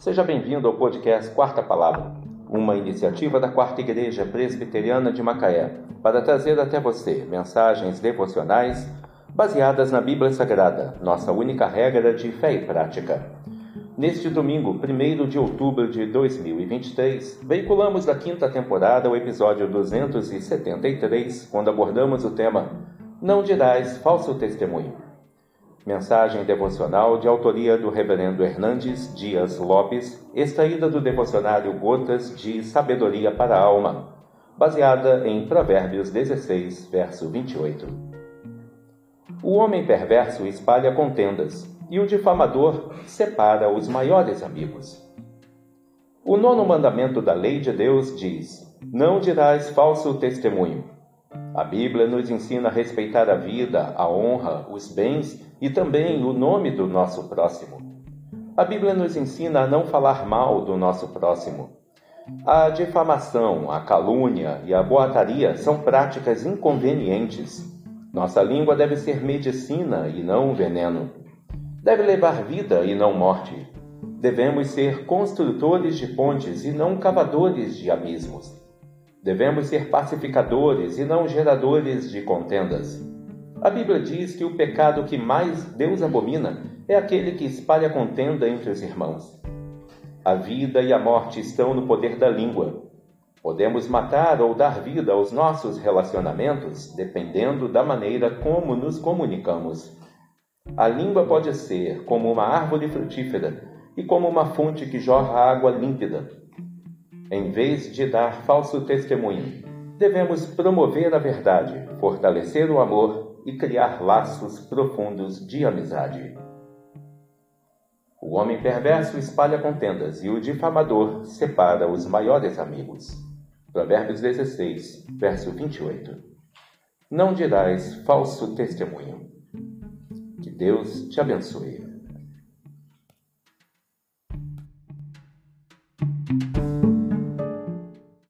seja bem-vindo ao podcast Quarta Palavra, uma iniciativa da Quarta Igreja Presbiteriana de Macaé, para trazer até você mensagens devocionais baseadas na Bíblia Sagrada, nossa única regra de fé e prática. Neste domingo, 1 de outubro de 2023, veiculamos da quinta temporada o episódio 273, quando abordamos o tema Não dirás falso testemunho. Mensagem devocional de autoria do Reverendo Hernandes Dias Lopes, extraída do devocionário Gotas de Sabedoria para a Alma, baseada em Provérbios 16, verso 28. O homem perverso espalha contendas, e o difamador separa os maiores amigos. O nono mandamento da lei de Deus diz: Não dirás falso testemunho a Bíblia nos ensina a respeitar a vida, a honra, os bens e também o nome do nosso próximo. A Bíblia nos ensina a não falar mal do nosso próximo. A difamação, a calúnia e a boataria são práticas inconvenientes. Nossa língua deve ser medicina e não veneno. Deve levar vida e não morte. Devemos ser construtores de pontes e não cavadores de abismos. Devemos ser pacificadores e não geradores de contendas. A Bíblia diz que o pecado que mais Deus abomina é aquele que espalha contenda entre os irmãos. A vida e a morte estão no poder da língua. Podemos matar ou dar vida aos nossos relacionamentos dependendo da maneira como nos comunicamos. A língua pode ser como uma árvore frutífera e como uma fonte que jorra água límpida em vez de dar falso testemunho. Devemos promover a verdade, fortalecer o amor e criar laços profundos de amizade. O homem perverso espalha contendas e o difamador separa os maiores amigos. Provérbios 16, verso 28. Não dirás falso testemunho. Que Deus te abençoe.